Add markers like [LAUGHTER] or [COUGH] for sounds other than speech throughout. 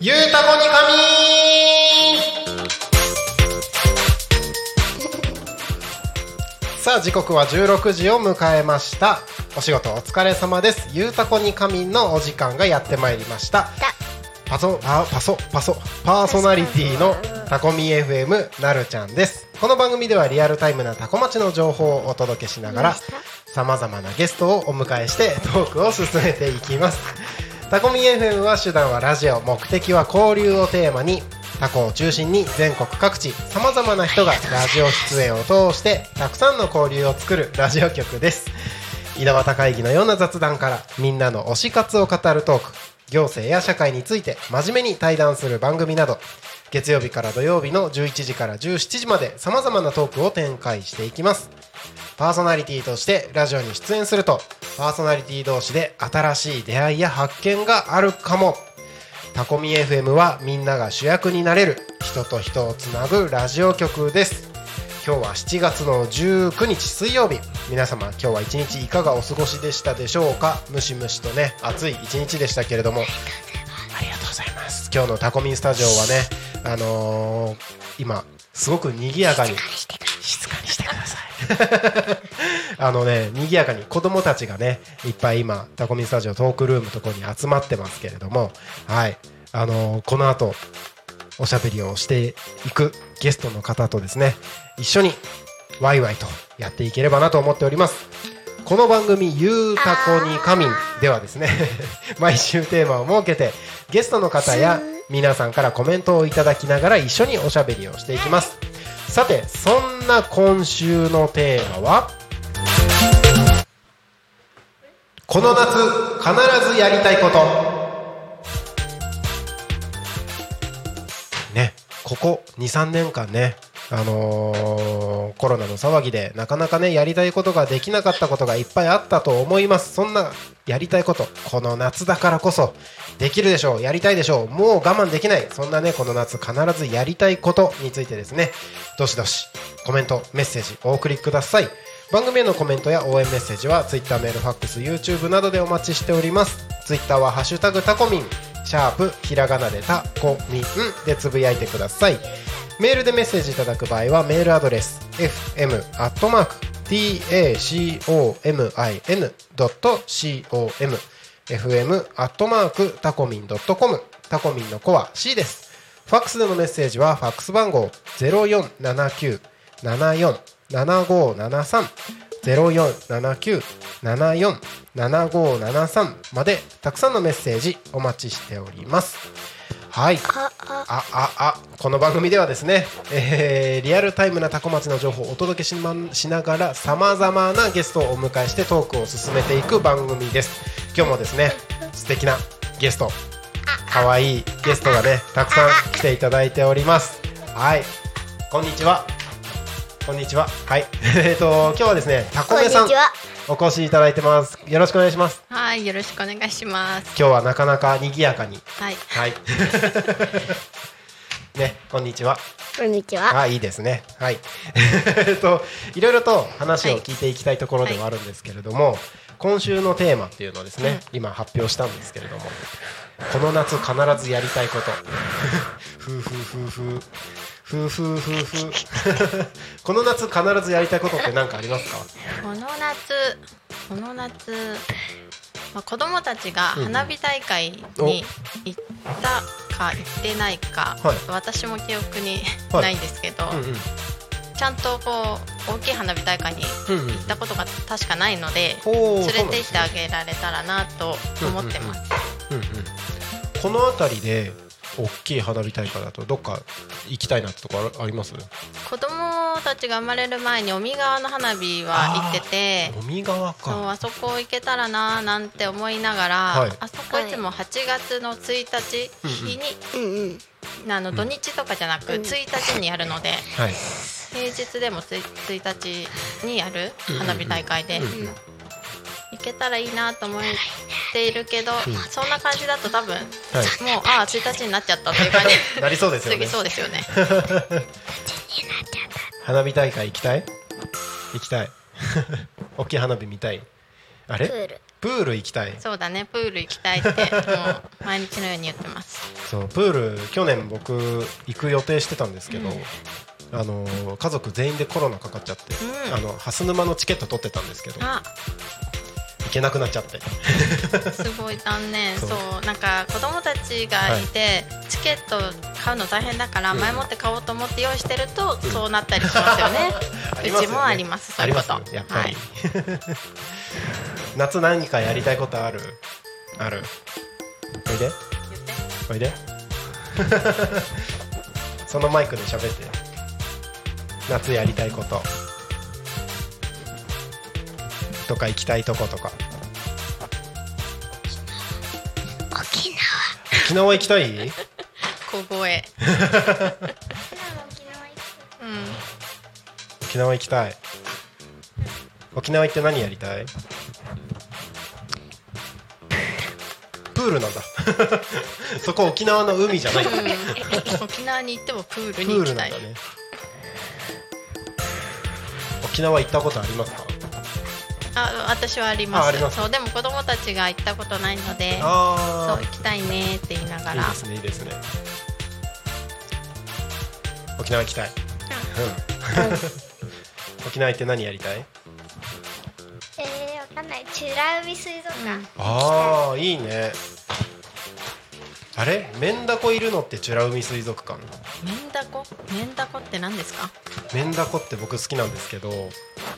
ゆうたこにかみさあ時刻は16時を迎えました。お仕事お疲れ様です。ゆうたこにかみんのお時間がやってまいりました。パソパパソパソパーソナリティのタコミ FM なるちゃんですこの番組ではリアルタイムなタコ町の情報をお届けしながらさまざまなゲストをお迎えしてトークを進めていきます。タコミ FM は手段はラジオ目的は交流をテーマにタコを中心に全国各地さまざまな人がラジオ出演を通してたくさんの交流を作るラジオ局です。井戸端会議のような雑談からみんなの推し活を語るトーク行政や社会について真面目に対談する番組など月曜日から土曜日の11時から17時までさまざまなトークを展開していきます。パーソナリティとしてラジオに出演するとパーソナリティ同士で新しい出会いや発見があるかも。タコミ FM はみんなが主役になれる人と人をつなぐラジオ局です。今日は7月の19日水曜日。皆様今日は一日いかがお過ごしでしたでしょうか？ムシムシとね暑い一日でしたけれども。今日のタコミンスタジオはねあのー今すごく賑やかに。静かにしてください。[LAUGHS] あのね賑やかに子供たちがねいっぱい今タコミンスタジオトークルームのところに集まってますけれどもはい。あのーこの後おしゃべりをしていくゲストの方とですね一緒にワイワイとやっていければなと思っておりますこの番組「ゆうたこに仮眠」ではですね毎週テーマを設けてゲストの方や皆さんからコメントをいただきながら一緒におしゃべりをしていきます。さてそんな今週のテーマはこの夏必ずやりたいこと。ね、ここ23年間ね、あのーコロナの騒ぎでなかなかねやりたいことができなかったことがいっぱいあったと思います。そんなやりたいことこの夏だからこそできるでしょう。やりたいでしょう。もう我慢できない。そんなねこの夏必ずやりたいことについてですね。どしどしコメントメッセージお送りください。番組へのコメントや応援メッセージは Twitter メールファックス YouTube などでお待ちしております。Twitter は「ハッシュタグタコミン」シャープひらがなでタコミンでつぶやいてください。メールでメッセージいただく場合はメールアドレス fm アットマーク tacomin.com fm アットマークタコミン .com タコミンの子は C です。ファックスでのメッセージはファックス番号0479747573 0479747573までたくさんのメッセージお待ちしております。はい。あああ。この番組ではですね、えーリアルタイムなタコ町の情報をお届けし,、ま、しながらさまざまなゲストをお迎えしてトークを進めていく番組です。今日もですね素敵なゲスト可愛いゲストがねたくさん来ていただいております。はい。こんにちは。こんにちは。はい。[LAUGHS] えっと今日はですねタコメさん。こんにちはお越しいただいてます。よろしくお願いします。はい、よろしくお願いします。今日はなかなか賑やかに。はい、はい。[LAUGHS] ねこんにちは。こんにちは。あいいですね。はい。[LAUGHS] えっといろいろと話を聞いていきたいところではあるんですけれども、今週のテーマっていうのをですね、今発表したんですけれどもこの夏必ずやりたいこと。[LAUGHS] ふうふうふうふうふうふうふうふう。[LAUGHS] この夏必ずやりたいことって何かありますか？この夏、この夏、まあ、子供たちが花火大会に行ったか行ってないか、はい。私も記憶にはい。ないんですけど、うんうん。ちゃんとこう大きい花火大会にうんうん。行ったことが確かないので、ほう連れて行ってあげられたらなと思ってます。うんうんこの辺りで大きい花火大会だとどっか行きたいなってとこあります？子供たちが生まれる前に尾身川の花火は行ってて尾身川そうかあそこ行けたらななんて思いながら、はい。あそこいつも8月の1日日に、うんうん。あの土日とかじゃなく1日にやるので、はい。平日でも 1, 1日にやる花火大会で、うん行けたらいいなと思っているけど、そんな感じだと多分、はい。もうああ1日になっちゃったという感じ。なりそうですよね。そうですよね。[LAUGHS] 花火大会行きたい？行きたい。[LAUGHS] 大きい花火見たい？あれ？プール。プール行きたい。そうだね。プール行きたいってもう毎日のように言ってます。そうプール去年僕行く予定してたんですけど、あのー家族全員でコロナかかっちゃって、うん。あの蓮沼のチケット取ってたんですけどあ行けなくなっちゃって。すごい残念。そそううなんか子供たちがいて、チケット買うの大変だからうん。前もって買おうと思って用意してると、そうなったりしますよね。[LAUGHS] ね。うちもありますありますやっぱり、はい、夏何かやりたいことある？ある？おいで。おいで。[LAUGHS] そのマイクで喋って。夏やりたいこととか行きたいとことか。沖沖縄行きたい？小声。う [LAUGHS] ん沖縄行きたい。沖縄行って何やりたい？プールなんだ。[LAUGHS] そこ沖縄の海じゃない。プうん。沖縄に行ってもプールにー行きたい。ね。沖縄行ったことありますか？あ私はあります。ああります。そうでも子供たちが行ったことないのでそうあ行きたいねって言いながら。いいですねいいですね。沖縄行きたい、うん、[LAUGHS] 沖縄行って何やりたい？えー、わかんない。美ら海水族館、ああいいね。あれ？メンダコいるのって美ら海水族館？メンダコ？メンダコって何ですか？メンダコって僕好きなんですけど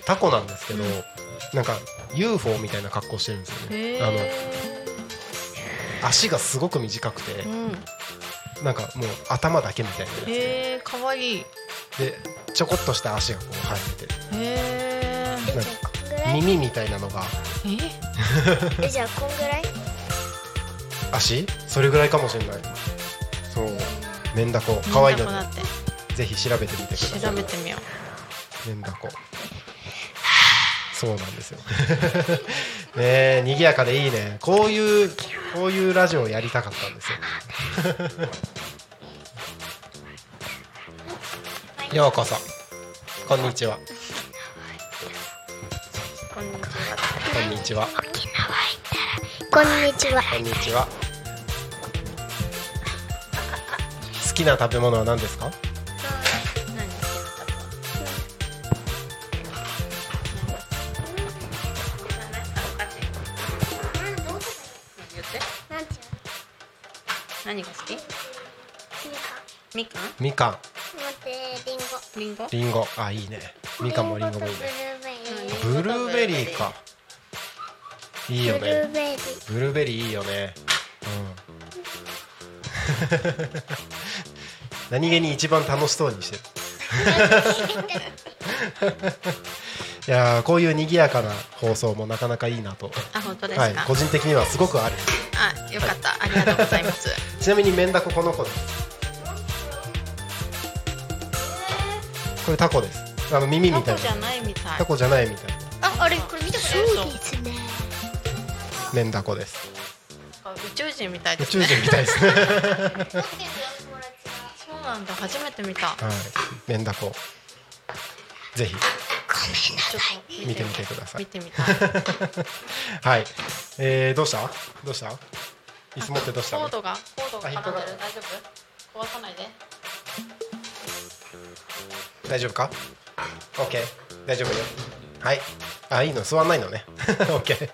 タコなんですけど、なんか UFO みたいな格好してるんですよへねあのえ足がすごく短くてうん。なんかもう頭だけみたいなやへえかわい。いつでちょこっとした足がこう生えてて。へえじゃあこんぐらい？耳みたいなのが。え？[LAUGHS] えじゃあこんぐらい？足？それぐらいかもしれない。そう。メンダコ可愛いので。ぜひ調べてみてください。調べてみよメンダコそうなんですよ。[LAUGHS] ねえ賑やかでいいね。こういうこういうラジオをやりたかったんですよ。[LAUGHS] ようこそ。こんにちは。うこんにちは。こんにちは。こんにちは。こんにちは。好きな食べ物は何ですか？みかん？みかん。待ってリンゴ。りんごりんごあいいね。みかんもりんごもいいね。リンゴとブルーベリーか。いいよブルーねベリー。ブルーベリーいいよね。うん。[LAUGHS] 何気に一番楽しそうにしてる。[LAUGHS] いやーこういう賑やかな放送もなかなかいいなと、あ本当ですか、はい、個人的にはすごくある。あよかった、ありがとうございます。ちなみにメンダコこの子ですこれタコです。あの耳みたいな。タコじゃないみたい。タコじゃないみたいな。ああれこれ見たことそうそうですねメンダコです。宇宙人みたい宇ですね。宙人みたいですね。そうなんだ。初めて見た。はい。メンダコ。ぜひ。ちょっと見てみてください。見てみたい。[LAUGHS] はい、えー、どうした？どうした？椅子持ってどうしたの？コードが？コードがあ引っかかっ大丈夫？壊さないで大丈夫か ?OK 大丈夫よ。はい。あいいの。座んないのね。[LAUGHS] OK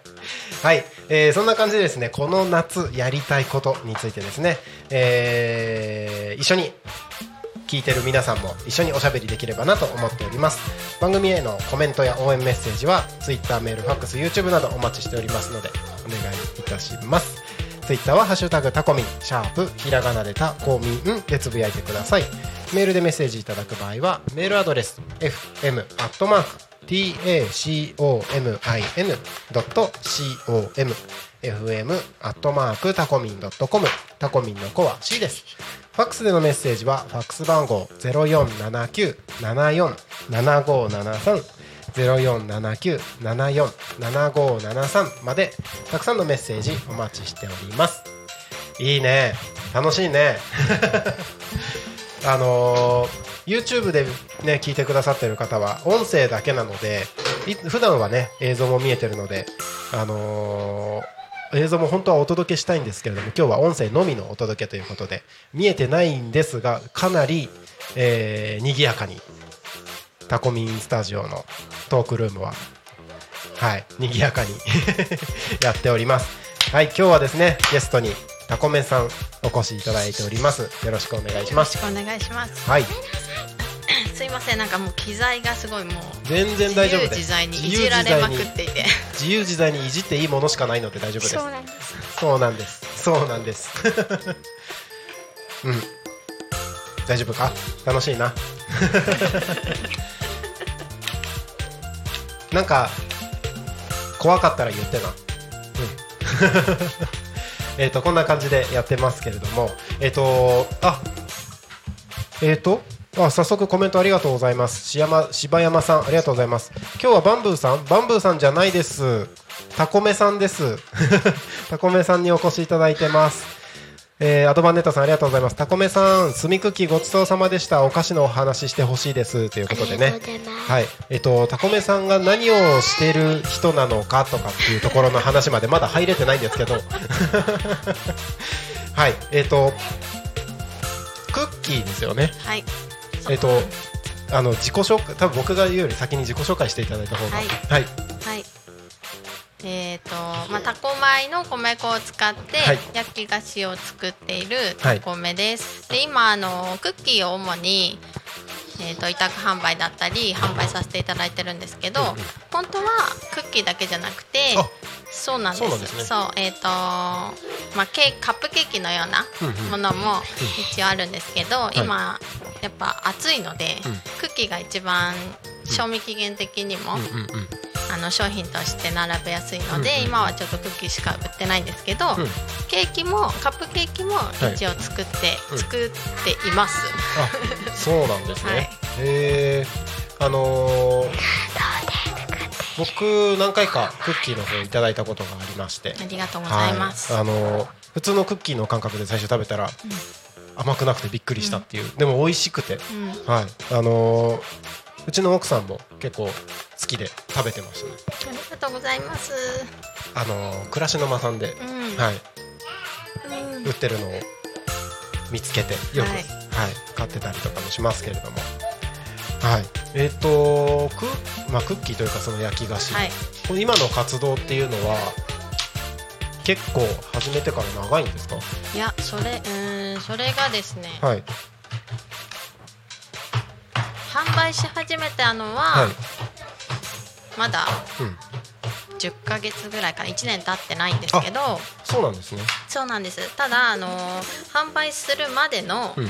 はい、えー、そんな感じでですねこの夏やりたいことについてですね、えー、一緒に聞いてる皆さんも一緒におしゃべりできればなと思っております。番組へのコメントや応援メッセージは Twitter メールファックス YouTube などお待ちしておりますのでお願いいたします。ツイッターはハッシュタグタコミン。シャープひらがなでタコミン。でつぶやいてください。メールでメッセージいただく場合はメールアドレス fm アットマーク tacomin.com fm アットマークタコミン .com タコミンの子は C です。ファックスでのメッセージはファックス番号0479747573 0479747573までたくさんのメッセージお待ちしております。いいね。楽しいね。[LAUGHS] あのー YouTube でね聞いてくださってる方は音声だけなのでい普段はね映像も見えてるのであのー映像も本当はお届けしたいんですけれども今日は音声のみのお届けということで見えてないんですがかなり、えー、賑やかにタコミンスタジオのトークルームははい賑やかに [LAUGHS] やっております。はい今日はですねゲストにタコメさんお越しいただいております。よろしくお願いします。よろしくお願いします。はい。すいませんなんかもう機材がすごいもう全然大丈夫です。自由自在にいじられまくっていて。自由自在にいじっていいものしかないので大丈夫です。そうなんです。そうなんです。そうなんです。[LAUGHS] うん。大丈夫か？楽しいななんか怖かったら言ってな。うん。[LAUGHS] えっとこんな感じでやってますけれども。えっ、とあえっ、とあ早速コメントありがとうございます。しやま柴山さんありがとうございます。今日はバンブーさん？バンブーさんじゃないです。タコメさんです。[LAUGHS] タコメさんにお越しいただいてます。えーアドバンネットさんありがとうございます。タコメさんスミクッキーごちそうさまでした。お菓子のお話してほしいです。ということでね。はい。えっ、とタコメさんが何をしてる人なのかとかっていうところの話までまだ入れてないんですけど。[LAUGHS] はい。えっ、とクッキーですよね。はい。えっ、とあの自己紹介多分僕が言うより先に自己紹介していただいた方が。はい。はい。はいえーとまあ、タコ米の米粉を使ってはい。焼き菓子を作っているはい。タコ米です、で今あのクッキーを主に、えー、と委託販売だったり販売させていただいてるんですけど、うんうん。本当はクッキーだけじゃなくてあそうなんです。そうね。えっ、とまあケカップケーキのようなうんうん。ものも一応あるんですけど、い。今やっぱ暑いので、うん。クッキーが一番賞味期限的にも、うんうんうんあの商品として並べやすいので、うんうん。今はちょっとクッキーしか売ってないんですけど、うん。ケーキもカップケーキもい。一応作って、うん。作っています。あそうなんですね、はい。へえあのー僕何回かクッキーの方いただいたことがありまして。ありがとうございます。はい。あのー普通のクッキーの感覚で最初食べたら、甘くなくてびっくりしたっていう、でも美味しくて、うん。はい。あのーうちの奥さんも結構好きで食べてましたね。ありがとうございます。あのー暮らしの間さんで、うん。はい。うん。売ってるのを見つけてよく、ははいい買ってたりとかもしますけれども。はい。えっ、とク,、まあ、クッキーというかその焼き菓子、はい。この今の活動っていうのは結構始めてから長いんですか？いやそれうーんそれがですね、はい販売し始めたのは、はい。まだうん。10ヶ月ぐらいかな。1年経ってないんですけどそうなんですね。そうなんです。ただあの販売するまでのうん。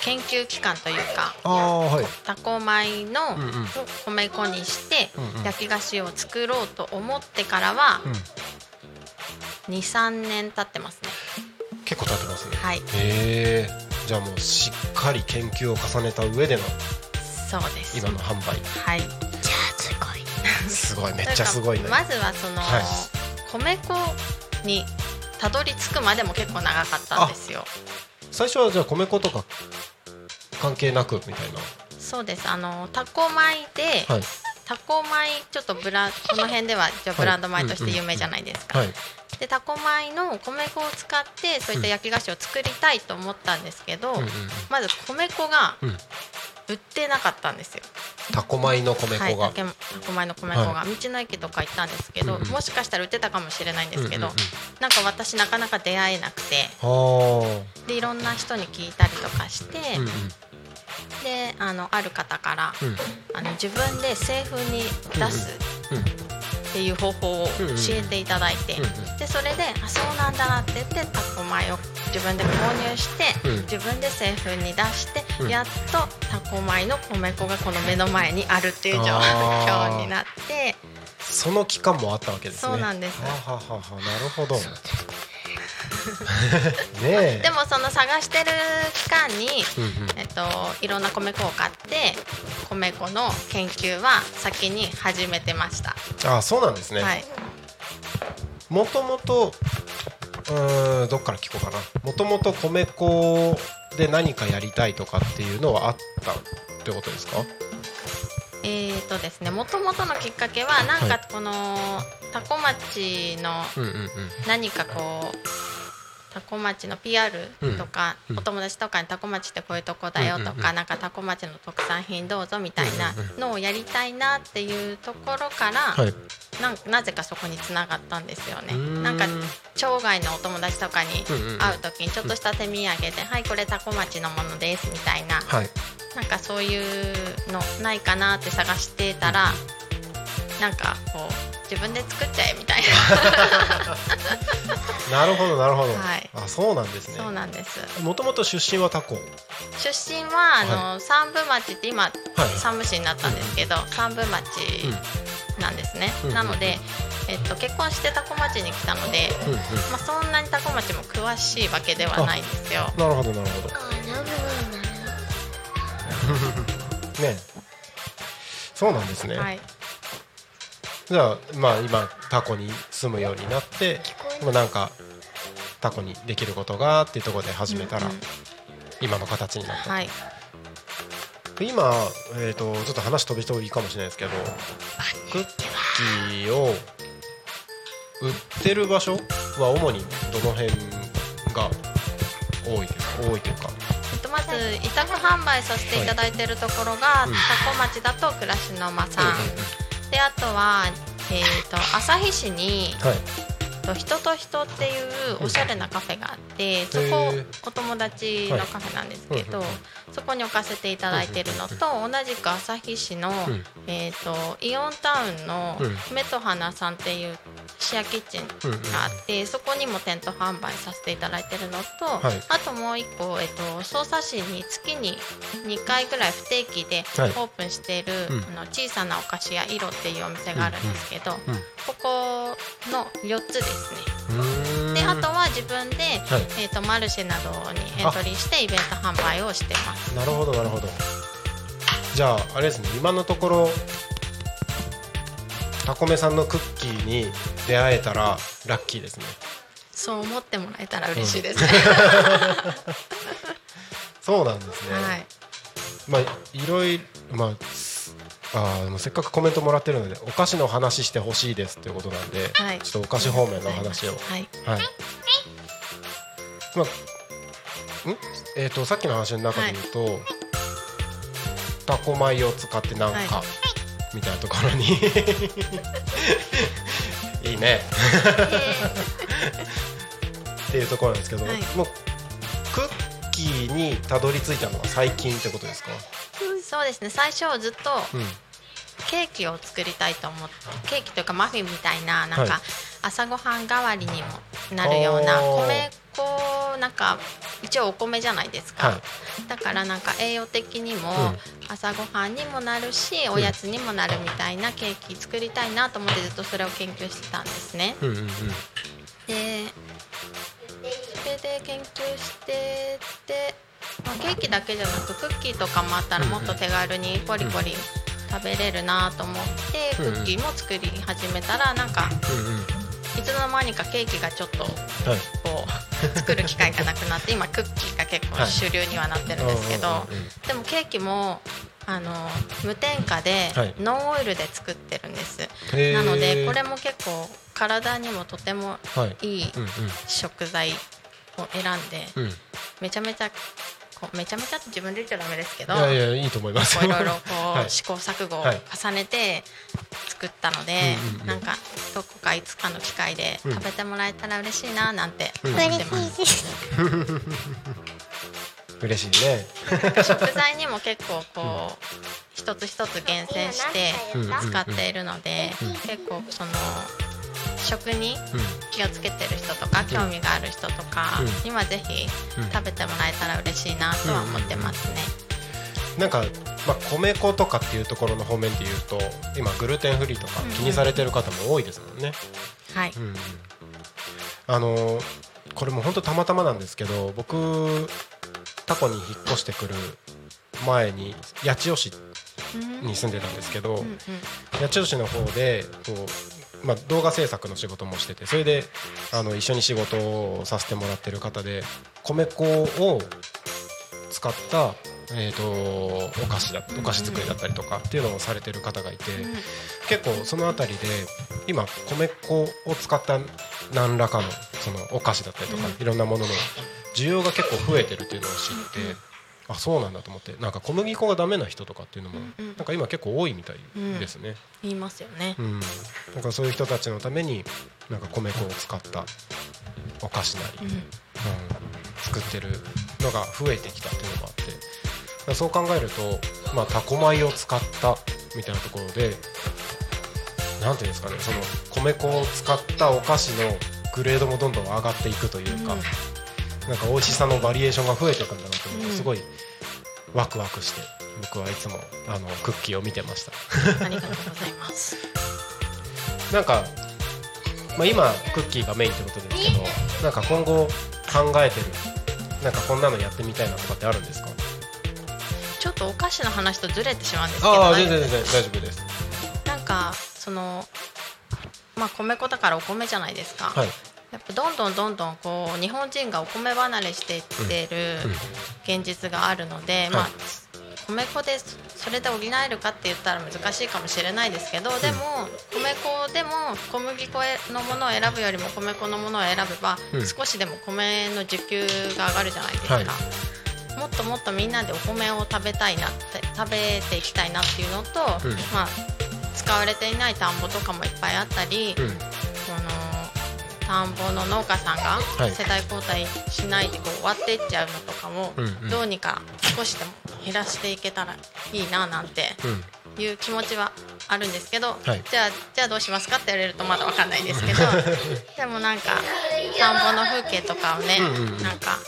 研究期間というか、ああはい。タコ米のうんうん。米粉にしてうんうん。焼き菓子を作ろうと思ってからはうん。23年経ってますね。結構経ってますね。はい。へえじゃあもうしっかり研究を重ねた上でのそうです。今の販売。はい。じゃあすごい。すごい。めっちゃすごいね。まずはその、はい。米粉にたどり着くまでも結構長かったんですよ。最初はじゃあ米粉とか関係なくみたいな。そうです。あのタコ米で、はい。タコ米ちょっとブラこの辺では一応ブランド米として有名じゃないですか、はい。でタコ米の米粉を使ってそういった焼き菓子を作りたいと思ったんですけど、うんうん。まず米粉がうん売ってなかったんですよ、タコ米の米はい、粉が、タケタコ米の米粉が、は道の駅とか行ったんですけど、うんうん。もしかしたら売ってたかもしれないんですけど、うんうんうん。なんか私なかなか出会えなくて。はでいろんな人に聞いたりとかして、あ、うんうん。であのある方から、うん。あの自分で製粉に出すうんっていう方法を教えていただいて、うんうんでそれであそうなんだなって言ってタコ米を自分で購入して、うん自分で製粉に出して、うんやっとタコ米の米粉がこの目の前にあるっていう状況になってその期間もあったわけですねそうなんですははははなるほど [LAUGHS] ねえ。でもその探してる期間に、うんうん。えっと、いろんな米粉を買って米粉の研究は先に始めてました。あそうなんですね、はい、もともとうーんどっから聞こうかな。もともと米粉で何かやりたいとかっていうのはあったってことですか？えーとですね、もともとのきっかけはなんはかこの多古町のうんうんうん。何かこう多古町の PR とか、うん。お友達とかに多古町ってこういうとこだよとか、なんか多古町の特産品どうぞみたいなのをやりたいなっていうところから、はい。なぜかそこにつながったんですよね。なんか町外のお友達とかに会う時にちょっとした手土産で「はいこれ多古町のものです」みたいな。はい。なんかそういうのないかなって探してたらなんかこう自分で作っちゃえみたいな。[LAUGHS] るほどなるほど、はい。あそうなんですなそうねなんです。もともと出身はタコ？出身はあの、三部町って今はい。三部市になったんですけど、三部町なんですね、うん。なので、えっと、結婚して多古町に来たので、うんうん。まあ、そんなに多古町も詳しいわけではないんですよ。なるほどなるほど。ね。[LAUGHS] そうなんですね、はいじゃあまあ今タコに住むようになってもうなんかタコにできることがっていうところで始めたら今の形になった、はい。今、えー、とちょっと話飛び飛びかもしれないですけどクッキーを売ってる場所は主にどの辺が多いですか多いというかえっとまず委託販売させていただいているところが、うん。多古町だと暮らしの間さん、であとは、えー、と旭市にはい。と人と人っていうおしゃれなカフェがあって、そこお友達のカフェなんですけど、はいそこに置かせていただいてるのと、同じく旭市の、ん。えー、とイオンタウンのうん。目と花さんっていうシェアキッチンがあって、そこにも店頭販売させていただいてるのと、はい。あともう一個、えっと、匝瑳市に月に2回ぐらい不定期ではい。オープンしている、うん。あの小さなお菓子屋色っていうお店があるんですけど、うん。ここの4つですね。であとは自分で、はい。えー、とマルシェなどにエントリーしてイベント販売をしてます。なるほどなるほど。じゃああれですね今のところタコメさんのクッキーに出会えたらラッキーですね。そう思ってもらえたら嬉しいです。ね。[LAUGHS] そうなんですね、はい。まあいろいろまああーでもせっかくコメントもらってるのでお菓子の話してほしいですということなんで、はい。ちょっとお菓子方面の話を。はい。はい。まあんえっ、とさっきの話の中で言うと、タコ米を使ってなんか、はみたいなところに。[LAUGHS] いいね。っていうところなんですけど、はい。もうクッキーにたどり着いたのは最近ってことですか、そうですね。最初ずっとうん。ケーキを作りたいと思ってケーキというかマフィンみたいななんはい。か朝ごはん代わりにもなるような米粉なんか一応お米じゃないですか、はい。だからなんか栄養的にもうん。朝ごはんにもなるしおやつにもなるみたいなケーキ作りたいなと思ってずっとそれを研究してたんですね。うんうんうん。でそれで研究してって、まあ、ケーキだけじゃなくクッキーとかもあったらもっと手軽にポリポリ食べれるなと思って、うんうん。クッキーも作り始めたらなんかうんうんいつの間にかケーキがちょっとはい。こう作る機会がなくなって [LAUGHS] 今クッキーが結構主流にはなってるんですけど、でもケーキもあの無添加ではい。ノンオイルで作ってるんです、なのでこれも結構体にもとてもはいい食材を選んで、めちゃめちゃめちゃめちゃって自分で言っちゃダメですけどいやいやいいと思いますいろいろこう、[LAUGHS] はい。試行錯誤をはい重ねて作ったので、なんかどこかいつかの機会でうん。食べてもらえたら嬉しいななんてうん。思ってます、[LAUGHS] 嬉しいね。食材にも結構こう一つ一つ厳選してうん使っているので、結構その食にうん。気をつけてる人とか興味がある人とかうん。にはぜひうん。食べてもらえたら嬉しいなとは思ってますね。なんか、まあ、米粉とかっていうところの方面で言うと今グルテンフリーとか気にされてる方も多いですもんね。はい、うんうん。あのーこれも本当たまたまなんですけど僕タコに引っ越してくる前に八千代市うん。に住んでたんですけど、うんうん。八千代市の方でこう、まあ、動画制作の仕事もしててそれであの一緒に仕事をさせてもらってる方で米粉を使った、えー、とお菓子だお菓子作りだったりとかっていうのをされてる方がいて、結構その辺りで今米粉を使った何らかのそのお菓子だったりとか、いろんなものの需要が結構増えてるっていうのを知って、あそうなんだと思ってなんか小麦粉がダメな人とかっていうのも、うん。なんか今結構多いみたいですね。言いますよね。う。ん、なんかそういう人たちのためになんか米粉を使ったお菓子なり、うん。うん作ってるのが増えてきたっていうのがあってそう考えると、まあ、タコ米を使ったみたいなところでなんていうんですかねその米粉を使ったお菓子のグレードもどんどん上がっていくというか、うんなんか美味しさのバリエーションが増えていくんだなと思うとうんすごいワクワクして僕はいつもあのクッキーを見てました。ありがとうございます。[LAUGHS] なんか、まあ、今クッキーがメインってことですけどなんか今後考えてるなんかこんなのやってみたいなとかってあるんですか？とお菓子の話とずれてしまうんですけど、ああ全然全然大丈夫です。なんかそのまあ米粉だからお米じゃないですか。はい。やっぱどんどんどんどんこう日本人がお米離れしていってるうん。現実があるので、まはあ米粉でそれで補えるかって言ったら難しいかもしれないですけどでも米粉でも小麦粉のものを選ぶよりも米粉のものを選べばうん。少しでも米の需給が上がるじゃないですか。はいもっともっとみんなでお米を食べたいなって食べていきたいなっていうのと、うん。まあ使われていない田んぼとかもいっぱいあったり、うん。この田んぼの農家さんがはい。世代交代しないでこう終わっていっちゃうのとかもうんうん。どうにか少しでも減らしていけたらいいななんてうん。いう気持ちはあるんですけど、はい。じゃあじゃあどうしますかって言われるとまだわかんないですけど [LAUGHS] でもなんか田んぼの風景とかをね、うんうんうん。なんか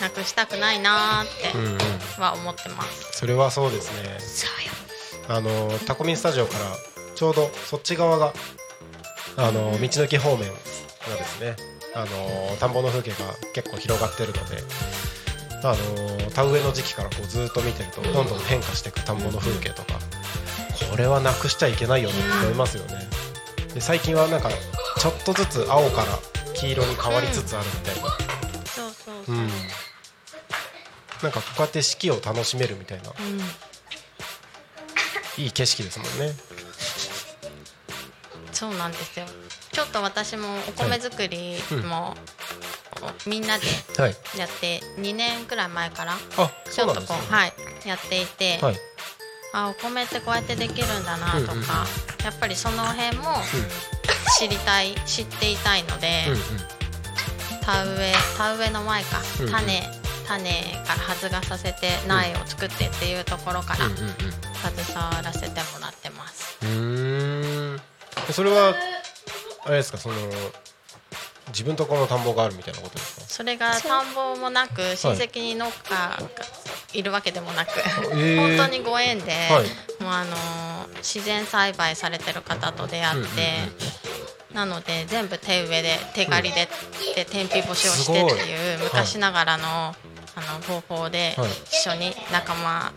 なくしたくないなーってうんうん。は思ってます。それはそうですね。そうよ。あのタコミンスタジオからちょうどそっち側があの道の駅方面がですね。あの田んぼの風景が結構広がってるのであの田植えの時期からこうずっと見てるとどんどん変化していく田んぼの風景とか。これはなくしちゃいけないよねって思いますよね。で最近はなんかちょっとずつ青から黄色に変わりつつあるみたいな。そうそうそう。う、んなんかこうやって四季を楽しめるみたいな。うん。いい景色ですもんね。そうなんですよ。ちょっと私もお米作りも、みんなではい。やって2年くらい前からあちょっとそうねこうはいやっていて、はい。あお米ってこうやってできるんだなとか、うんうんやっぱりその辺も知りたい知っていたいので、うんうん。田植え田植えの前か、うんうん。種種から発芽させて苗を作ってっていうところからうんうん携わらせてもらってます。うん。それはあれですかその自分とこの田んぼがあるみたいなことですか？それが田んぼもなく親戚に農家がいるわけでもなく、ー。本当にご縁で、はい。もうあのー自然栽培されてる方と出会って、なので全部手植えで手刈りで,、で天日干しをしてっていう昔ながらの,、あの方法ではい。一緒に仲間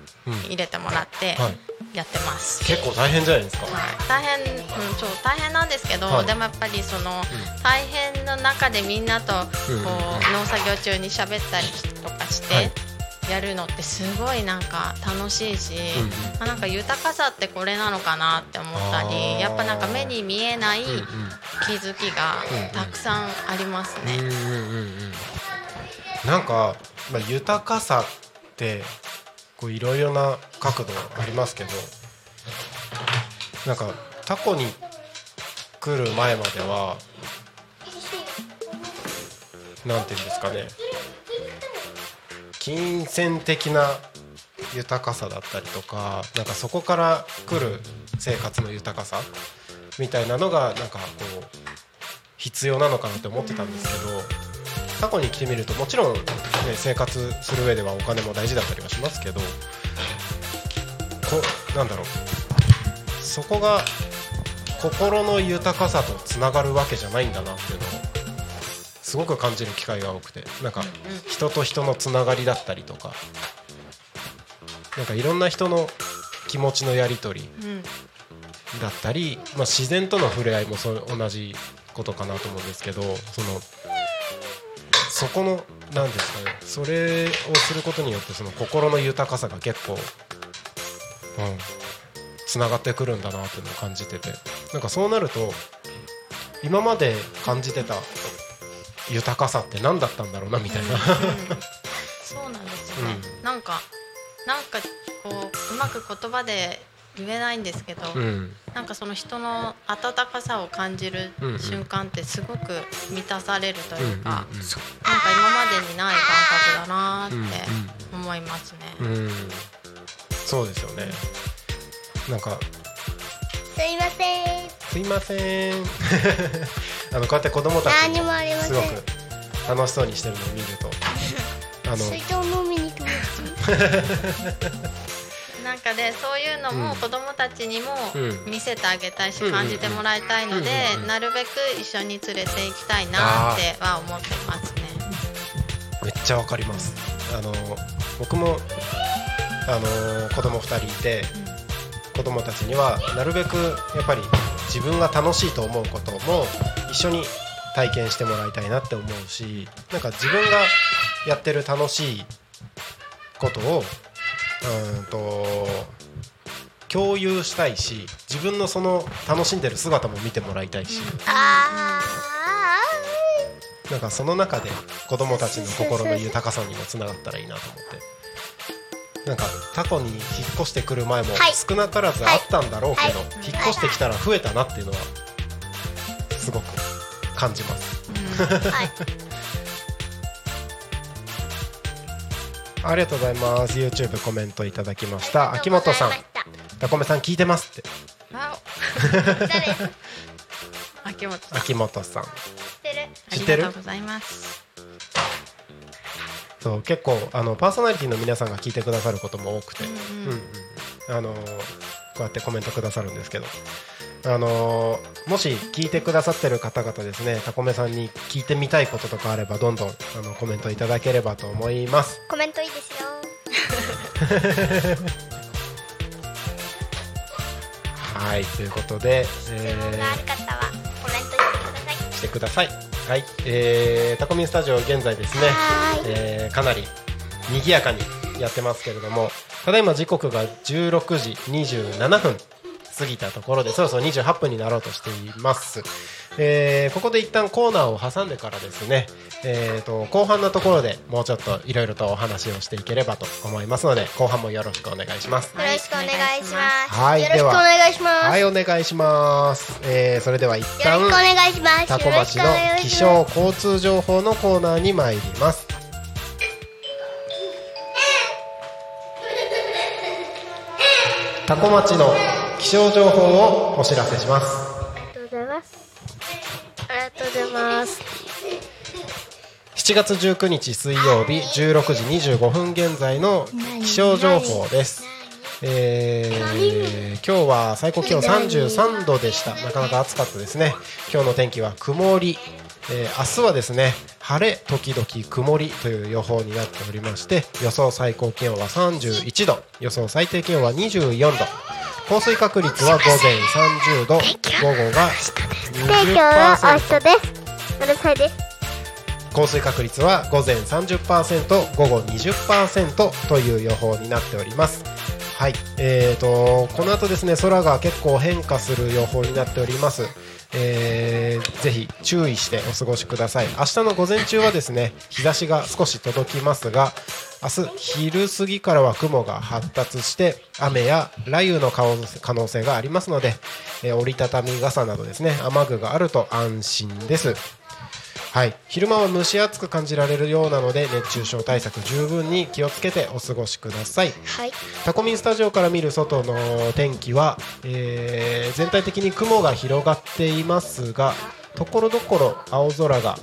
入れてもらってはい。やってます。結構大変じゃないですか。はい。大変、うん、そう大変なんですけど、はい。でもやっぱりその、大変の中でみんなとこう、うん。農作業中に喋ったりとかして、はい。やるのってすごいなんか楽しいし、うなんか豊かさってこれなのかなって思ったりやっぱなんか目に見えない気づきがたくさんありますね。なんか、まあ、豊かさってこういろいろな角度ありますけどなんかタコに来る前まではなんていうんですかね。金銭的な豊かさだったりとかなんかそこから来る生活の豊かさみたいなのがなんかこう必要なのかなって思ってたんですけど過去に来てみるともちろん、ね、生活する上ではお金も大事だったりはしますけどこなんだろう。そこが心の豊かさとつながるわけじゃないんだなっていうのをすごく感じる機会が多くてなんか人と人のつながりだったりとかなんかいろんな人の気持ちのやり取りだったり、まあ、自然との触れ合いもそ同じことかなと思うんですけどそのそこの何ですかねそれをすることによってその心の豊かさが結構うんつながってくるんだなっていうのを感じてて。なんかそうなると今まで感じてた豊かさって何だったんだろうなみたいな。そうなんですよね、うなんかなんかこううまく言葉で言えないんですけど、うん。なんかその人の温かさを感じるうんうん。瞬間ってすごく満たされるというか、うんうんうん。なんか今までにない感覚だなうんって思いますね。うん。そうですよね。なんかすいません。すいません。[LAUGHS] あのこうやって子供たち何もすごく楽しそうにしてるのを見ると。あの水筒飲みに来ましなんかでそういうのうん。も子どもたちにもうん。見せてあげたいしうん感じてもらいたいのでなるべく一緒に連れて行きたいなっては思ってますね。めっちゃわかります。あの僕もあの子供2人いて子供たちにはなるべくやっぱり自分が楽しいと思うことも一緒に体験してもらいたいなって思うしなんか自分がやってる楽しいことをうーんと共有したいし自分のその楽しんでる姿も見てもらいたいし、あなんかその中で子供たちの心の豊かさにもつながったらいいなと思って。なんかタコに引っ越してくる前もはい。少なからずあったんだろうけど、はい。引っ越してきたら増えたなっていうのはすごく感じます。ーはいありがとうございます。YouTube コメントいただきました。秋元さん。タコメさん聞いてますって。秋元さん。秋元さん。てる？知ってる？ありがとうございます。そう結構あのパーソナリティの皆さんが聞いてくださることも多くて、うんうんうん。あのーこうやってコメントくださるんですけど、あのーもし聞いてくださってる方々ですねタコメさんに聞いてみたいこととかあればどんどんあのコメントいただければと思います。コメントいいですよ。[LAUGHS] はいということで、質え問がある方はコメントしてください。ーしてください。はい、えータコミンスタジオ現在ですね、えーかなり賑やかにやってますけれどもただいま時刻が16時27分過ぎたところでそろそろ28分になろうとしています、えーここで一旦コーナーを挟んでからですね、えー、と後半のところでもうちょっといろいろとお話をしていければと思いますので後半もよろしくお願いします。よろしくお願いします。はいよろしくお願いします。はいお願いします、えーそれでは一よ旦お願いします。タコ町の気象交通情報のコーナーに参ります。タコ町の気象情報をお知らせします。すありがとうございます。ありがとうございます。7月19日水曜日16時25分現在の気象情報です。えー今日は最高気温33度でした。なかなか暑かったですね。今日の天気は曇り、えー明日はですね晴れ時々曇りという予報になっておりまして予想最高気温は31度予想最低気温は24度降水確率は午前30度午後がで今日は明日ですうるさいです降水確率は午前30%午後20%という予報になっております。はいえー、とこの後ですね空が結構変化する予報になっております。えーぜひ注意してお過ごしください。明日の午前中はですね日差しが少し届きますが明日昼過ぎからは雲が発達して雨や雷雨の可能性がありますので、えー折りたたみ傘などですね雨具があると安心です。はい、昼間は蒸し暑く感じられるようなので熱中症対策十分に気をつけてお過ごしください。はい。タコミンスタジオから見る外の天気は、えー全体的に雲が広がっていますがところどころ青空が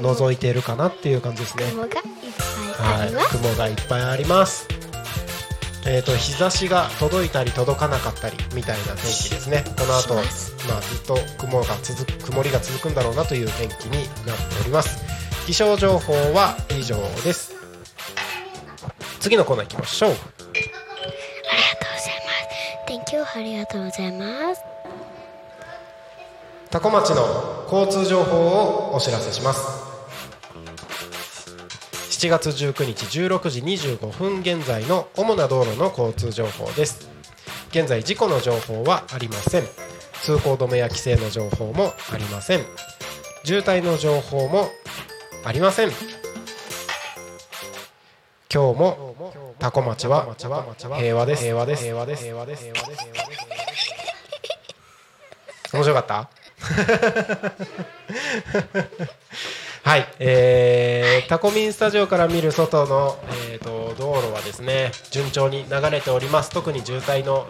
覗いているかなっていう感じですね。雲がいっぱいあはいります、雲がいっぱいありますえー、と日差しが届いたり届かなかったりみたいな天気ですね。この後しまあずっと雲が続く曇りが続くんだろうなという天気になっております。気象情報は以上です。次のコーナー行きましょう。ありがとうございます。Thank you ありがとうございます。多古町の交通情報をお知らせします7月19日16時25分現在の主な道路の交通情報です。現在事故の情報はありません。通行止めや規制の情報もありません。渋滞の情報もありません。今日も多古町は平和です平和です平和です平和です。平和です。面白かった？[LAUGHS] はい、えー、タコミンスタジオから見る外の、えー、と道路はですね順調に流れております。特に渋滞の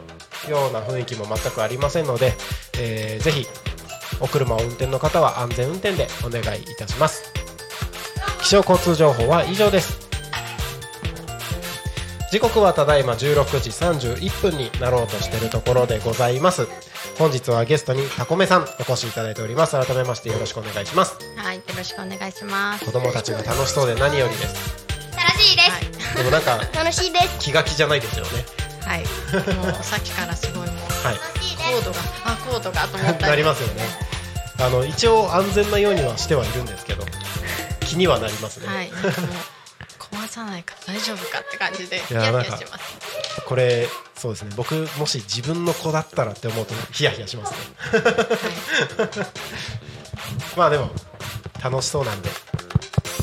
ような雰囲気も全くありませんので、えーぜひお車を運転の方は安全運転でお願いいたします。気象交通情報は以上です。時刻はただいま16時31分になろうとしているところでございます本日はゲストにタコメさんお越しいただいております。改めましてよろしくお願いします。はい、よろしくお願いします。子供たちが楽しそうで何よりです。楽しいです、はい、でもなんか楽しいです。気が気じゃないですよね。はい、もうさっきからすごいもうはい。コードが、あ、コードがと思ったり。なりますよね。あの一応安全なようにはしてはいるんですけど気にはなりますね、はい、壊さないか大丈夫かって感じでヒやなんかヤしてます。これそうですね。僕もし自分の子だったらって思うとヒヤヒヤしますね。[LAUGHS] まあでも楽しそうなんで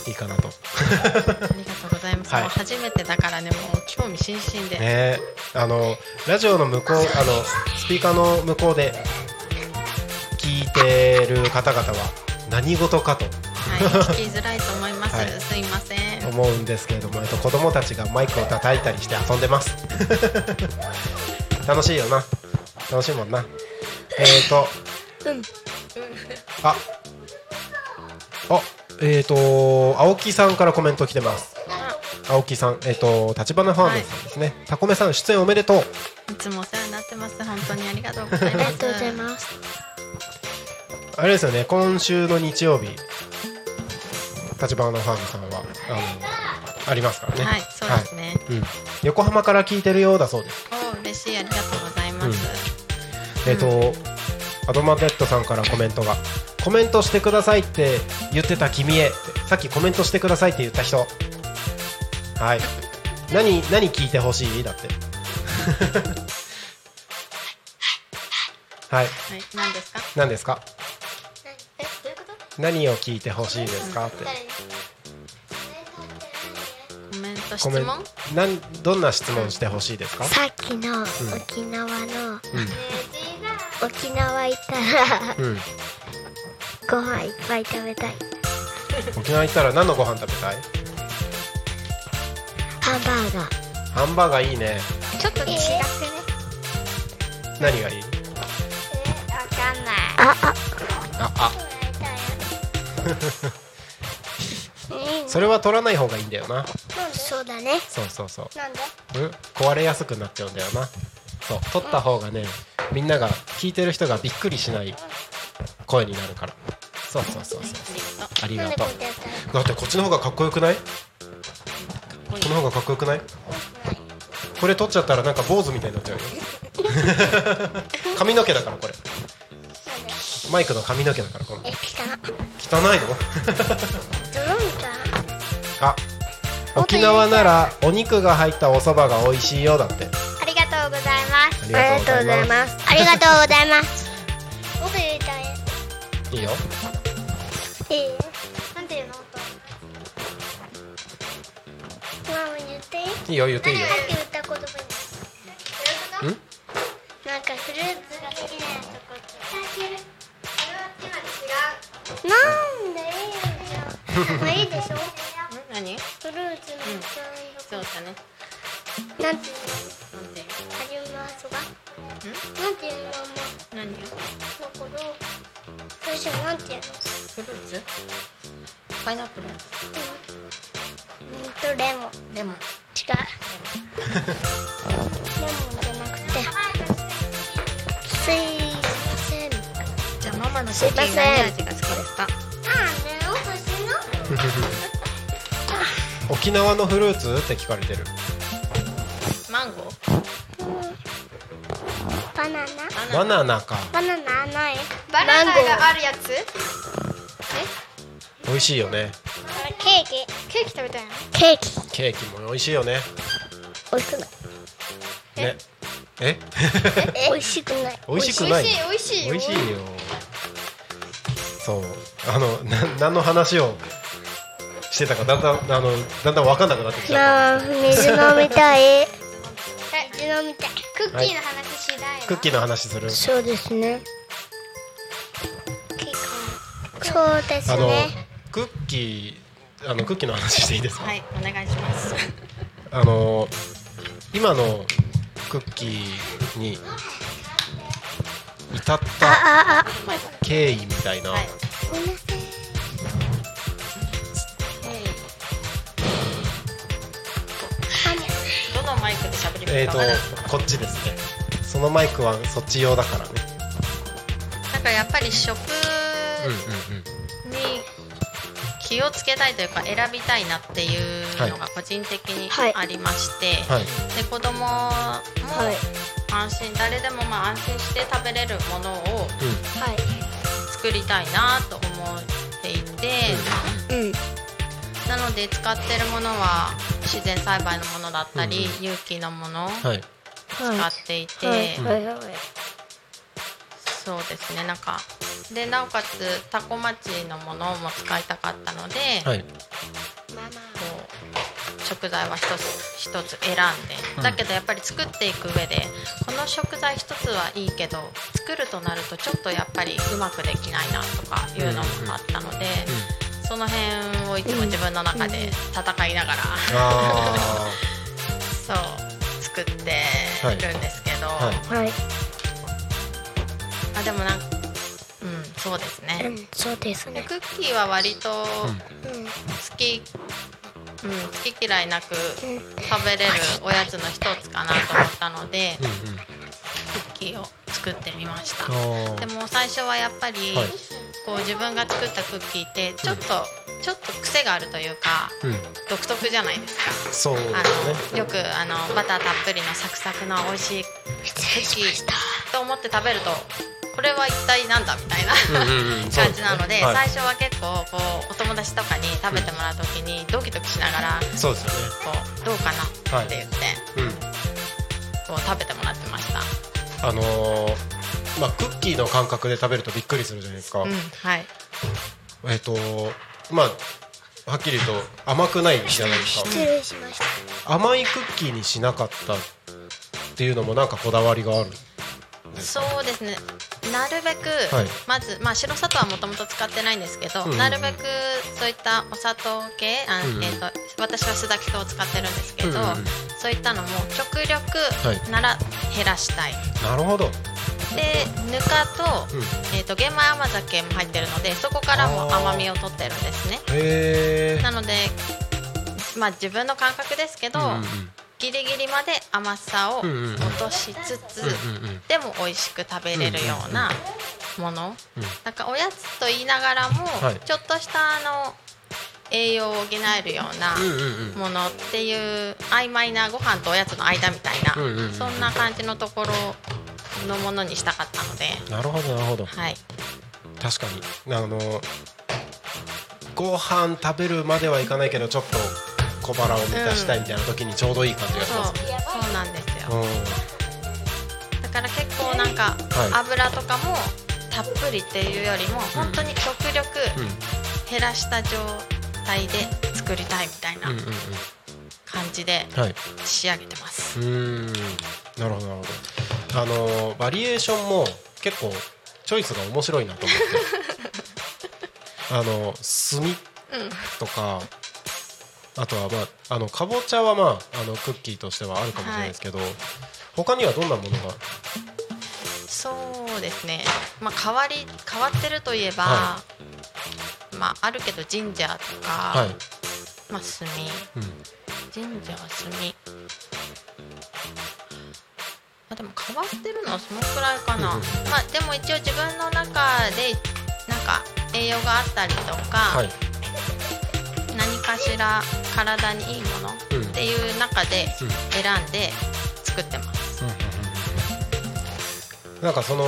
いいかなと。ありがとうございます。はい。初めてだからね、もう興味津々で。ねあのラジオの向こうあのスピーカーの向こうで聞いてる方々は何事かとはい、聞きづらいと思います。はい。すいません。思うんですけれども、えっと、子供たちがマイクを叩いたりして遊んでます。[LAUGHS] 楽しいよな。楽しいもんな。えーとあ。あえーと青木さんからコメント来てます。青木さんえーと立花ファームさんですね、タコメさん出演おめでとう。いつもお世話になってます。本当にありがとうございあります。がとうございます。あれですよね今週の日曜日立花ファームさんはあのありますからね。はい、そうですね。はい。うん、横浜から聞いてるようだそうです。お嬉しい、ありがとうございます。えっ、と、アドマデットさんからコメントがコメントしてくださいって言ってた君へさっきコメントしてくださいって言った人。はい。何何聞いてほしい？だって。[LAUGHS] はい。はい、何ですか？何ですか？何を聞いてほしいですか？って。コメント質問？なんどんな質問してほしいですか？さっきの沖縄の、うん。沖縄行ったらうん。ご飯いっぱい食べたい。沖縄行ったら何のご飯食べたい？ハンバーガー。ハンバーガーいいね。ちょっと違くね。何がいい？わかんない。ああ。ああそれは取らない方がいいんだよな。そうだね。そうそうそう。なんで？うん？壊れやすくなっちゃうんだよな。そう。取った方がねみんなが聞いてる人がびっくりしない声になるから。そうそうそうそう。ありがとう。だってこっちの方がかっこよくない？この方がかっこよくない？これ取っちゃったらなんか坊主みたいになっちゃうよ。[LAUGHS] 髪の毛だからこれ。マイクの髪の毛だから汚いの？あ沖縄ならお肉が入ったお蕎麦が美味しいよだって。ありがとうございます。ありがとうございます。ありがとうございます。[LAUGHS] もっと言いたい。いいよ。いいなんていうの？ママ言っていいいいよ言っていいよ。さっき言った言葉にん？なんかフルーツが好きなやつとこなんでいいよまあいいでしょ。[LAUGHS] 何？フルーツのそうだね。なんて？いうのなんていう。はじめましてがなんていうの？も何。のことフ私なんていうの？フルーツ？パイナップル？うん。とレモン。レモン。違う。レモンじゃなくて。すいません。じゃあママのクッキー何味が好きですかあねお寿司の沖縄のフルーツって聞かれてる？マンゴー？バナナ。バナナか。バナナない。バナナがあるやつ？美味しいよね。ケーキ。ケーキ食べたいの？ケーキ。ケーキも美味しいよね。美味しくない。ね。え？美味しくない。美味しくない。美味しい美味しいよ。美味しいよそう。あのな何の話をしてたかだんだんあのだんだん分かんなくなってきちゃっなあ水飲みたい。水飲みたい。クッキーの話しないの？たクッキーの話する？そうですね。そうですあのねクッキーあのクッキーの話していいですか、はいお願いします。あの今のクッキーに至ったああ経緯みたいな、はい。ごめんなさい。どのマイクで喋りえっ、ますかわからないとこっちですね。そのマイクはそっち用だからね。なんかやっぱり食うんうんに気をつけたいというか選びたいなっていうのが個人的にはい。ありまして、うんはい。で子供もはい。安心誰でもまあ安心して食べれるものをはい。作りたいなと思っていて、うん。なので使ってるものは自然栽培のものだったり、有機のものをはい。使っていて、はい。はい。はいそうですねなんか。でなおかつタコ町のものも使いたかったので、はい。こう食材は一つ一つ選んで、うん。だけどやっぱり作っていく上でこの食材一つはいいけど作るとなるとちょっとやっぱりうまくできないなとかいうのもあったので、その辺をいつも自分の中で戦いながら、あ [LAUGHS] そう作ってるんですけど、はい。はいあでもなんかうんそうですうね、んそうですね。でクッキーは割とうん。好き、うん、好き嫌いなくうん。食べれるおやつの一つかなと思ったので、ーうん。クッキーを作ってみました。でも最初はやっぱり、はい。こう自分が作ったクッキーってちょっと、ちょっと癖があるというかうん。独特じゃないですか。そうですね。あのよくあのバターたっぷりのサクサクの美味しいクッキーと思って食べるとこれは一体なんだみたいな感じなので、はい。最初は結構こうお友達とかに食べてもらう時にドキドキしながらそうですよね。こうどうかなって言って、うんこう食べてもらってました。あのーまあクッキーの感覚で食べるとびっくりするじゃないですか、うん、はい。えっ、とまあはっきり言うと甘くないじゃないですか。失礼しました。甘いクッキーにしなかったっていうのもなんかこだわりがある。んですかそうですね。なるべく、はい。まずまあ白砂糖はもともと使ってないんですけど、うんうんなるべくそういったお砂糖系、あうんうん。えっ、と私は酢炊き糖を使ってるんですけど、うんうんうん。そういったのも極力はい。なら減らしたい。なるほど、でぬかと,、うん、えー、と玄米甘酒も入ってるのでそこからも甘みを取ってるんですね。なのでまあ自分の感覚ですけど、うんうんギリギリまで甘さを落としつつ、でも美味しく食べれるようなもの、うん。なんかおやつと言いながらも、はい。ちょっとしたあの栄養を補えるようなものっていう曖昧なご飯とおやつの間みたいな、そんな感じのところのものにしたかったので、なるほどなるほど。はい、確かに。あのご飯食べるまではいかないけどちょっと小腹を満たしたいみたいな時にちょうどいい感じがしそうますね。そうなんですよ、うだから結構なんかはい。油とかもたっぷりっていうよりも本当に極力んうん。減らした状態で作りたいみたいなうんうんうん。感じではい。仕上げてます。うーん。なるほどなるほど。あのバリエーションも結構チョイスが面白いなと思って。[LAUGHS] あの炭とか、あとはまああのかぼちゃはまああのクッキーとしてはあるかもしれないですけど、他にはどんなものが？そうですね。まあ変わり変わってるといえば、はまああるけど神社とか、はい、まあ炭。うん、神社は炭。あでも変わってるのはそのくらいかな、うんうん。まあでも一応自分の中でなんか栄養があったりとか、はい、何かしら体にいいものうん。っていう中でうん。選んで作ってます、なんかその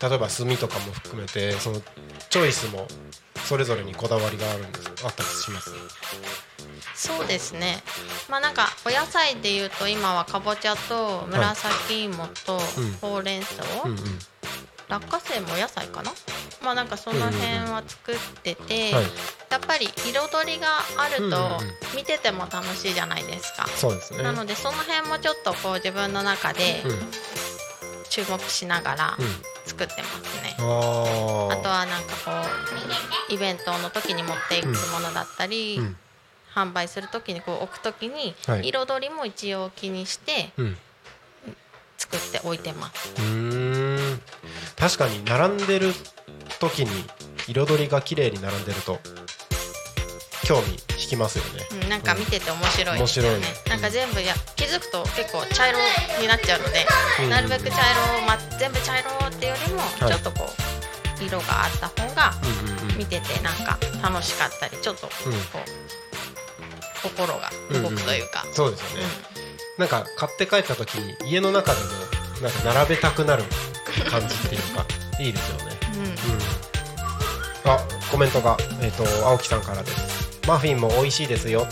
例えば炭とかも含めてそのチョイスもそれぞれにこだわりがあるんですあったりします？そうですね。まあなんかお野菜でいうと今はかぼちゃと紫芋とうん。ほうれん草、落花生もお野菜かな？まあなんかその辺は作ってて、はいやっぱり彩りがあると見てても楽しいじゃないですか、そうですね。なのでその辺もちょっとこう自分の中でうん。注目しながらうん。作ってますね、あー。あとはなんかこうイベントの時に持っていくものだったり、うん。販売する時にこう置く時にはい。彩りも一応気にしてうん。作って置いてます、うーん。確かに並んでる時に彩りが綺麗に並んでると興味引きますよね。うん、なんか見てて面白いね。面白い。なんか全部や気づくと結構茶色になっちゃうので、うん。なるべく茶色を、ま、全部茶色っていうよりもい。ちょっとこう色があった方がうんうんうん。見ててなんか楽しかったりちょっとこう、うん心が動くというか、そうですよね、なんか買って帰った時に家の中でもなんか並べたくなる感じっていうかいいですよね。うん。うんうんあコメントが、えー、と青木さんからですマフィンも美味しいですよ。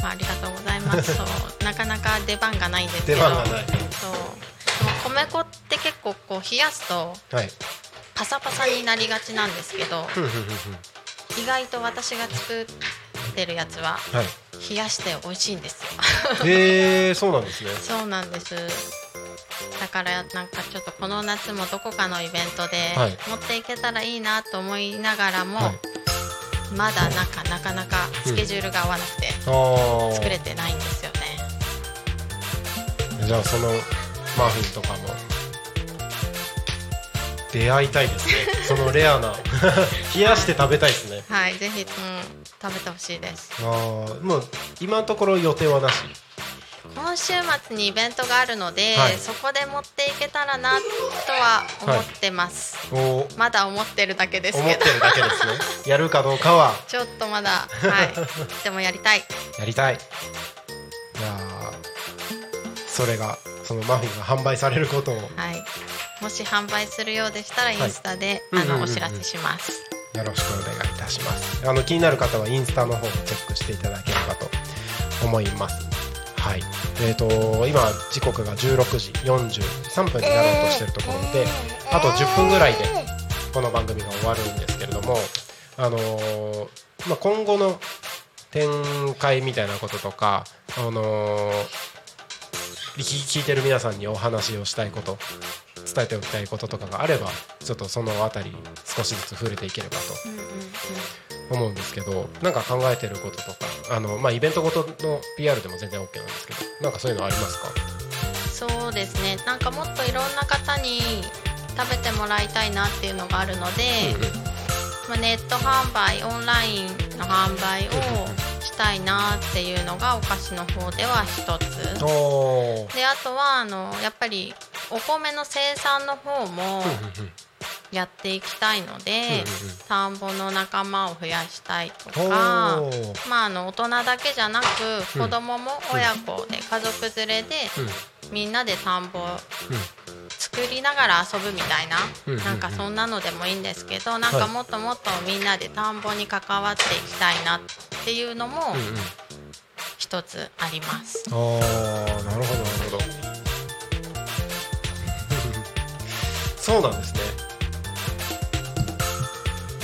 まあ、ありがとうございます。そう。[LAUGHS] なかなか出番がないんですけど。出番がない。そう。米粉って結構こう冷やすとはい。パサパサになりがちなんですけどふんふんふんふん。意外と私が作ってるやつははい。冷やして美味しいんですよ。へえそうなんですね。[LAUGHS] そうなんです。だからなんかちょっとこの夏もどこかのイベントではい。持っていけたらいいなと思いながらも、はいまだなんかなかなかスケジュールが合わなくて作れてないんですよね、じゃあそのマフィンとかも。出会いたいですね。[LAUGHS] そのレアな。[LAUGHS] 冷やして食べたいですね。はいぜひ、うん、食べてほしいです。あーもう今のところ予定はなし？今週末にイベントがあるので、はい。そこで持っていけたらなとは思ってます、おまだ思ってるだけです思ってけどるだけですね。[LAUGHS] やるかどうかは。ちょっとまだはい。[LAUGHS] でもやりたい。やりたい。いやーそれがそのマフィンが販売されることを。はい。もし販売するようでしたらインスタで、あのお知らせします。よろしくお願いいたします。あの気になる方はインスタの方をチェックしていただければと思いますはい。えー、と今時刻が16時43分になろうとしてるところであと10分ぐらいでこの番組が終わるんですけれどもあのーまあ、今後の展開みたいなこととか、あのー聞聞いてる皆さんにお話をしたいこと伝えておきたいこととかがあればちょっとそのあたり少しずつ触れていければと思うんですけどなんか考えてることとかあの、まあ、イベントごとの PR でも全然 OK なんですけどなんかそういうのありますか？そうですね。なんかもっといろんな方に食べてもらいたいなっていうのがあるので、うんうん。まあ、ネット販売オンラインの販売をしたいなっていうのがお菓子の方では一つ。であとはあのやっぱりお米の生産の方もやっていきたいので、田んぼの仲間を増やしたいとおか、ーまあ、あの大人だけじゃなくうん。子供も親子で家族連れでうん。みんなで田んぼ作りながら遊ぶみたいな、うんうんうん。なんかそんなのでもいいんですけどなんかもっともっとみんなで田んぼに関わっていきたいなっていうのも一つあります。あなるほどそうなんですね。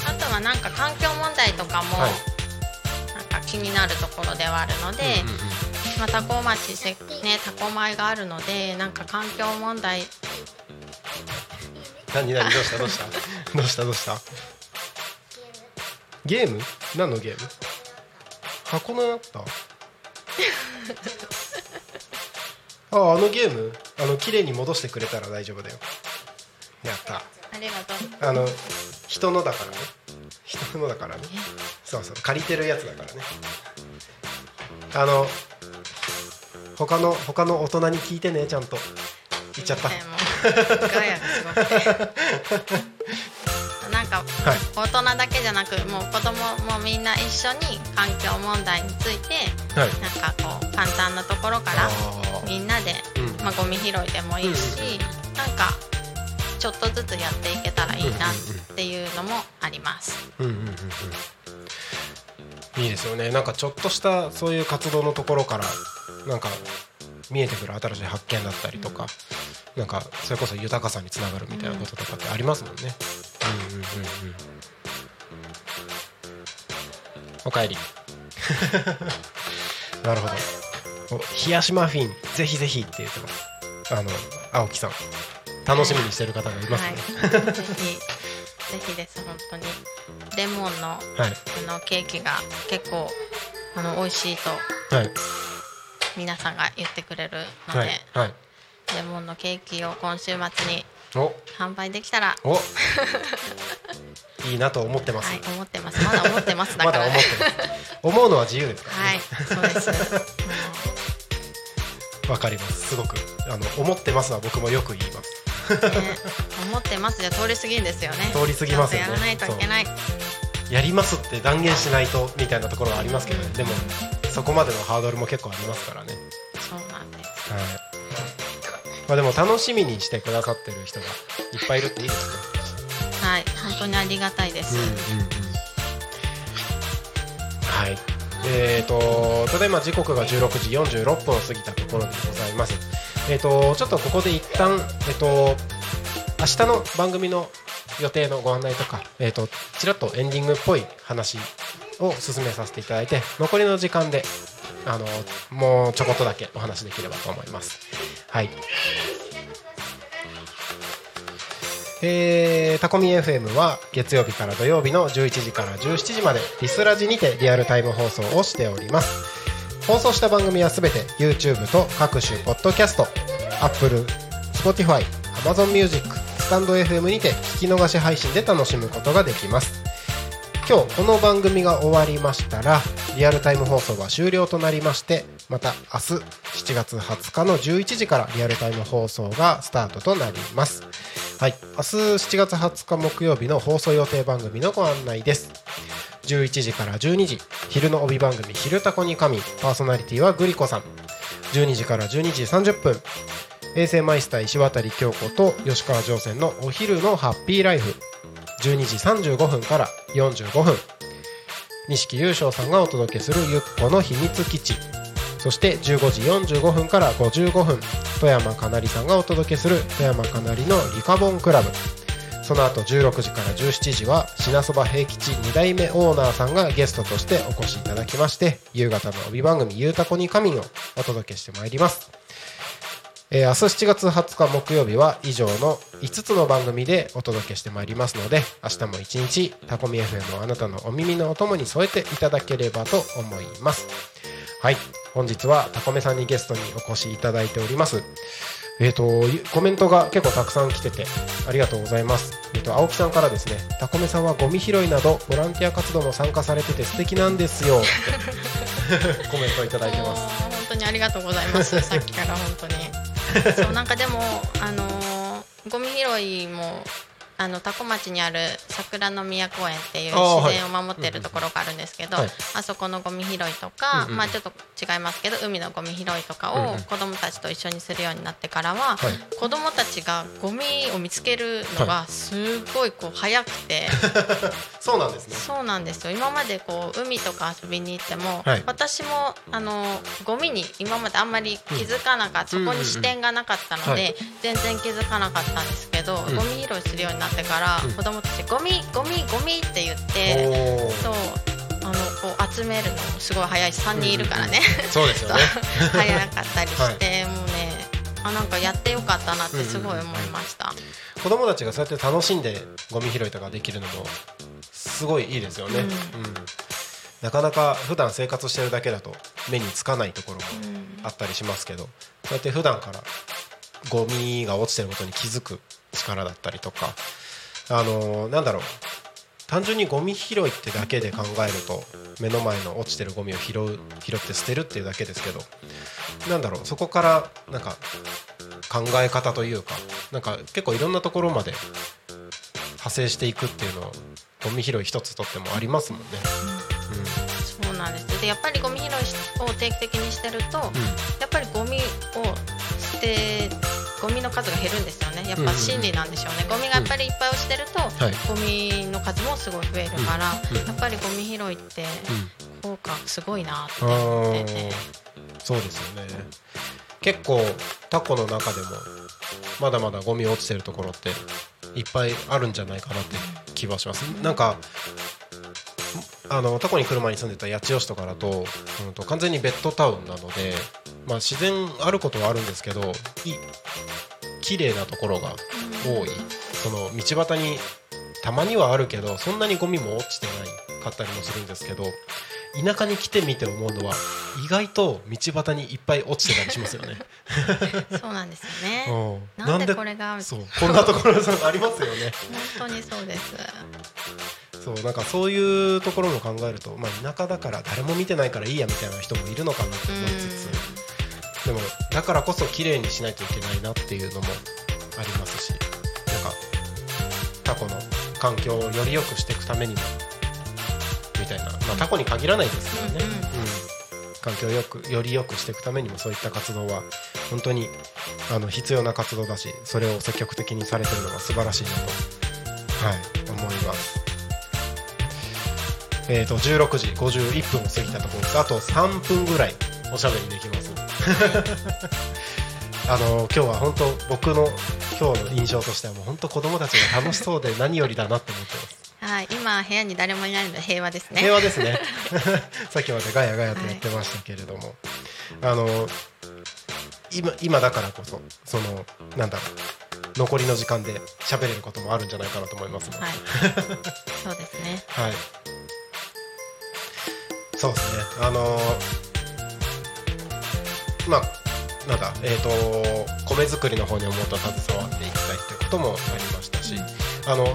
あとはなんか環境問題とかもはい。なんか気になるところではあるので、うんうんうんまあ、多古町せね多古米があるのでなんか環境問題。何何どうしたどうした？どうした [LAUGHS] どうした？ゲーム？何のゲーム？箱の [LAUGHS] あったああのゲーム？あの綺麗に戻してくれたら大丈夫だよやった。ありがとう。あの人のだからね。人のだからね。そうそう。借りてるやつだからね。あの他の他の大人に聞いてねちゃんと。言っちゃった。[LAUGHS] なんかはい大人だけじゃなくもう子供もみんな一緒に環境問題についてはい。なんかこう簡単なところからみんなで、うん。まあ、ゴミ拾いでもいいし、なんかちょっとずつやっていけたらいいなっていうのもあります。うんうんうんうん。いいですよね。なんかちょっとしたそういう活動のところからなんか見えてくる新しい発見だったりとかなんかそれこそ豊かさにつながるみたいなこととかってありますもんね。うんうんうんうん。おかえり。[LAUGHS] なるほど。お冷やしマフィンぜひぜひって言ってます。あの青木さん楽しみにしてる方がいますね。はい、ぜひぜひです本当にレモンのはい。あのケーキが結構あの美味しいとはい。皆さんが言ってくれるので、はい。はい。レモンのケーキを今週末にお。販売できたらお。いいなと思ってます、はい思ってます。まだ思ってますだまから。だ思ってます。思うのは自由ですからはいねそうです。[LAUGHS] わ、かります。すごくあの思ってますは僕もよく言います思ってます。じゃ通り過ぎんですよね。通り過ぎますよね。やらないといけない。やりますって断言しないとみたいなところはありますけど、ね、でもそこまでのハードルも結構ありますからね。そうなんです。はいまあでも楽しみにしてくださってる人がいっぱいいるっていいですね。はい。本当にありがたいです、はい。えー、とただいま時刻が16時46分を過ぎたところでございますえー、とちょっとここで一旦えっ、と明日の番組の予定のご案内とか、えー、とちらっとエンディングっぽい話を進めさせていただいて残りの時間であのもうちょこっとだけお話できればと思います。はい。えータコミ FM は月曜日から土曜日の11時から17時までリスラジにてリアルタイム放送をしております。放送した番組はすべて YouTube と各種ポッドキャスト Apple、Spotify、Amazon Music、スタンド FM にて聞き逃し配信で楽しむことができます。今日この番組が終わりましたらリアルタイム放送は終了となりましてまた明日7月20日の11時からリアルタイム放送がスタートとなります。はい。明日7月20日木曜日の放送予定番組のご案内です。11時から12時。昼の帯番組「昼タコに神」パーソナリティはグリコさん。12時から12時30分。衛星マイスター石渡京子と吉川上船のお昼のハッピーライフ。12時35分から45分。錦優勝さんがお届けするゆっこの秘密基地。そして15時45分から55分。富山かなりさんがお届けする富山かなりのリカボンクラブ。その後16時から17時は品そば平吉2代目オーナーさんがゲストとしてお越しいただきまして夕方の帯番組「ゆうたこに仮眠」をお届けしてまいります。えー明日7月20日木曜日は以上の5つの番組でお届けしてまいりますので明日も一日タコミ FM をあなたのお耳のお供に添えていただければと思います。はい。本日はタコメさんにゲストにお越しいただいております。えー、とコメントが結構たくさん来ててありがとうございます、えー、と青木さんからですねタコメさんはゴミ拾いなどボランティア活動も参加されてて素敵なんですよ。っ [LAUGHS] てコメントをいただいてます。本当にありがとうございます。[LAUGHS] さっきから本当に。そうなんかでもあのーゴミ拾いもあの多古町にある桜の宮公園っていう自然を守ってるところがあるんですけど、はいあそこのゴミ拾いとか、うんうん。まあちょっと違いますけど海のゴミ拾いとかを子どもたちと一緒にするようになってからは、はい。子どもたちがゴミを見つけるのがすごいこう早くて。[LAUGHS] そうなんですね。そうなんですよ。今までこう海とか遊びに行っても、はい。私もあのゴミに今まであんまり気づかなかった、うんそこに視点がなかったので、はい。全然気づかなかったんですけど、ん。ゴミ拾いするようになってから、うん。子供たちゴミゴミゴミって言ってそうあのこう集めるのもすごい早いし3人いるからね、そうですよね。[LAUGHS] 早かったりして、[LAUGHS] もうねあなんかやってよかったなってすごい思いました。子供たちがそうやって楽しんでゴミ拾いとかできるのもすごいいいですよね、ううん。んなかなか普段生活してるだけだと目につかないところもあったりしますけどそうやって普段からゴミが落ちてることに気づく力だったりとか。あのなんだろう。単純にゴミ拾いってだけで考えると目の前の落ちてるゴミを拾う拾って捨てるっていうだけですけどなんだろう。そこからなんか考え方というかなんか結構いろんなところまで派生していくっていうのをゴミ拾い一つとってもありますもんね。そうなんです。でやっぱりゴミ拾いを定期的にしてると、やっぱりゴミを捨てゴミの数が減るんですよね。やっぱ心理なんでしょうね、ゴミがやっぱりいっぱい落ちてると、はい。ゴミの数もすごい増えるから、うんうんやっぱりゴミ拾いって効果すごいなってあ思ってて、ー。そうですよね。結構タコの中でもまだまだゴミ落ちてるところっていっぱいあるんじゃないかなって気はします。なんかあのタコに来る前に住んでた八千代市とかだと,、うん、と完全にベッドタウンなので、まあ、自然あることはあるんですけどい綺麗なところが多い。その道端にたまにはあるけどそんなにゴミも落ちてないかったりもするんですけど田舎に来てみて思うのは意外と道端にいっぱい落ちてたりしますよね。[LAUGHS] そうなんですよね。うん。なんでこれがそうこんなところありますよね。本当にそうです。そうなんかそういうところも考えると、まあ、田舎だから誰も見てないからいいやみたいな人もいるのかなと思いつつでもだからこそ綺麗にしないといけないなっていうのもありますしなんかタコの環境をより良くしていくためにもみたいな、まあ、タコに限らないですけどね、うんうん環境をよくより良くしていくためにもそういった活動は本当にあの必要な活動だしそれを積極的にされてるのが素晴らしいなと、はい、思います。えー、と16時51分を過ぎたところです。あと3分ぐらいおしゃべりできます [LAUGHS] あの今日は本当僕の今日の印象としてはもう本当子供たちが楽しそうで何よりだなって思ってます。はい今部屋に誰もいないので平和ですね。平和ですね。[LAUGHS] さっきまでガヤガヤとやってましたけれども、あの今今だからこそそのなんだろう残りの時間で喋れることもあるんじゃないかなと思いますので。はい。[LAUGHS] そうですね。はい。そうですね。あのーまあなんだえっ、と米作りの方にもっと携わっていきたいということもありましたし、あの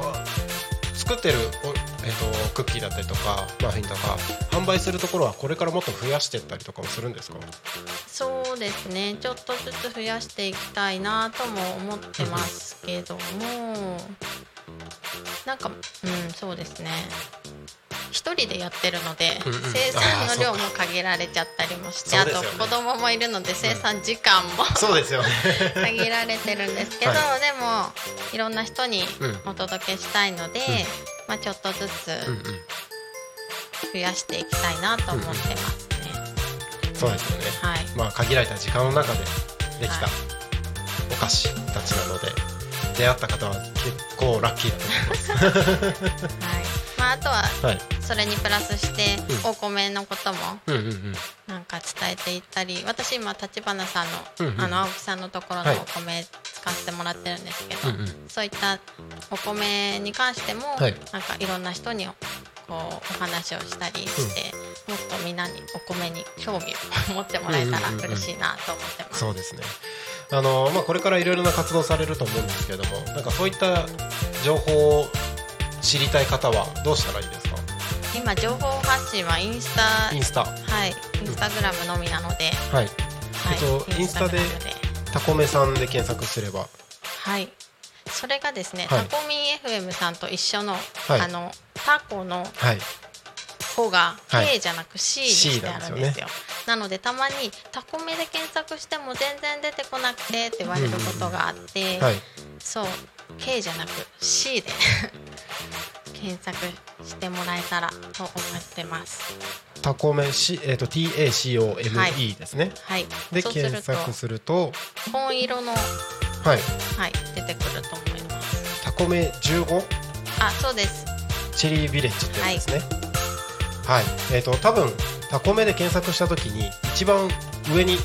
作ってるおえっ、とクッキーだったりとかマフィンとか販売するところはこれからもっと増やしていったりとかもするんですか？そうですね。ちょっとずつ増やしていきたいなとも思ってますけども。なんかうんそうですね一人でやってるので、うんうん生産の量も限られちゃったりもしてあとそうですよね子供もいるので生産時間も、そうですよね。限られてるんですけど、はでもいろんな人にうんお届けしたいので、まあ、ちょっとずつうんうん。増やしていきたいなと思ってますね。そうですよね。はいまあ限られた時間の中でできたはいお菓子たちなので出会った方は結構ラッキーだと思います。[LAUGHS] はいまあ、あとははい。それにプラスしてうんお米のことも。なんか伝えていったり私今立花さんの,、あの青木さんのところはいのお米使わせてもらってるんですけど、そういったお米に関しても、はいなんかいろんな人にこうお話をしたりして、もっとみんなにお米に興味を持ってもらえたら嬉しいなと思ってます。そうですね。あのまあこれからいろいろな活動されると思うんですけれども、なんかそういった情報を知りたい方はどうしたらいいですか？今情報発信はインスタインスタ。ははいインスタグラムのみなので、い。はいえっとインスタでタコメさんで検索すれば。はい。それがですね、はいタコミン FM さんと一緒の、はいあのタコのはい。「コ」がはい K じゃなく C にしてあるんですよ。なのでたまにタコメで検索しても全然出てこなくてって言われることがあって、はい。そう K じゃなく C で検索してもらえたらと思ってます。タコメしえっと T A C O M は E ですね。はい。で検索すると、紺色のはい。はい出てくると思います。タコメ15あそうです。チェリービレッジってやつですね。はい。えっ、と多分タコメで検索したときに一番上に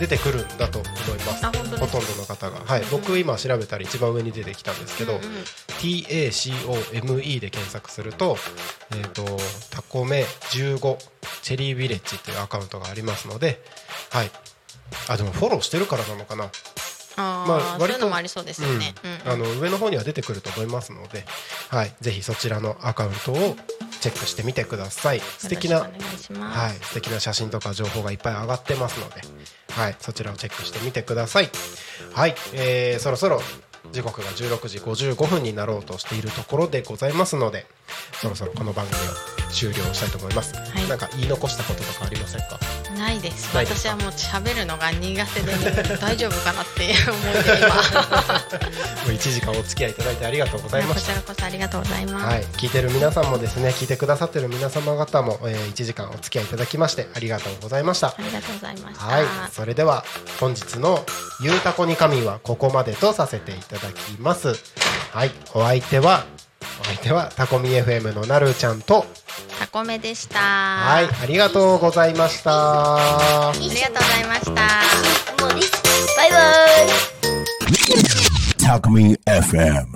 出てくるんだと思います。ほとんどの方が。はい。僕今調べたら一番上に出てきたんですけど、うんうん T A C O M E で検索すると、えっ、とタコメ15チェリービレッジっていうアカウントがありますので、はい。あでもフォローしてるからなのかな？あー、まあ割ともありそうですよね。うんあの上の方には出てくると思いますので、はい、ぜひそちらのアカウントをチェックしてみてください。素敵な。はい、素敵な写真とか情報がいっぱい上がってますので、はい、そちらをチェックしてみてください。はい、えーそろそろ時刻が16時55分になろうとしているところでございますので、そろそろこの番組を終了したいと思います。いなんか言い残したこととかありませんか？ないです。私はもう喋るのが苦手で、[LAUGHS] 大丈夫かなって思って今。[LAUGHS] もう1時間お付き合いいただいてありがとうございましたこち。らこそありがとうございます。はい、聞いてる皆さんもですね聞いてくださってる皆様方も、えー1時間お付き合いいただきましてありがとうございましたありがとうございました。はいそれでは本日の「ゆうたこに神」はここまでとさせていただきますはいお相手はお相手はタコミ FM のなるちゃんとタコメでした。はいありがとうございましたありがとうございました。もうですバイバイ Talk Me FM.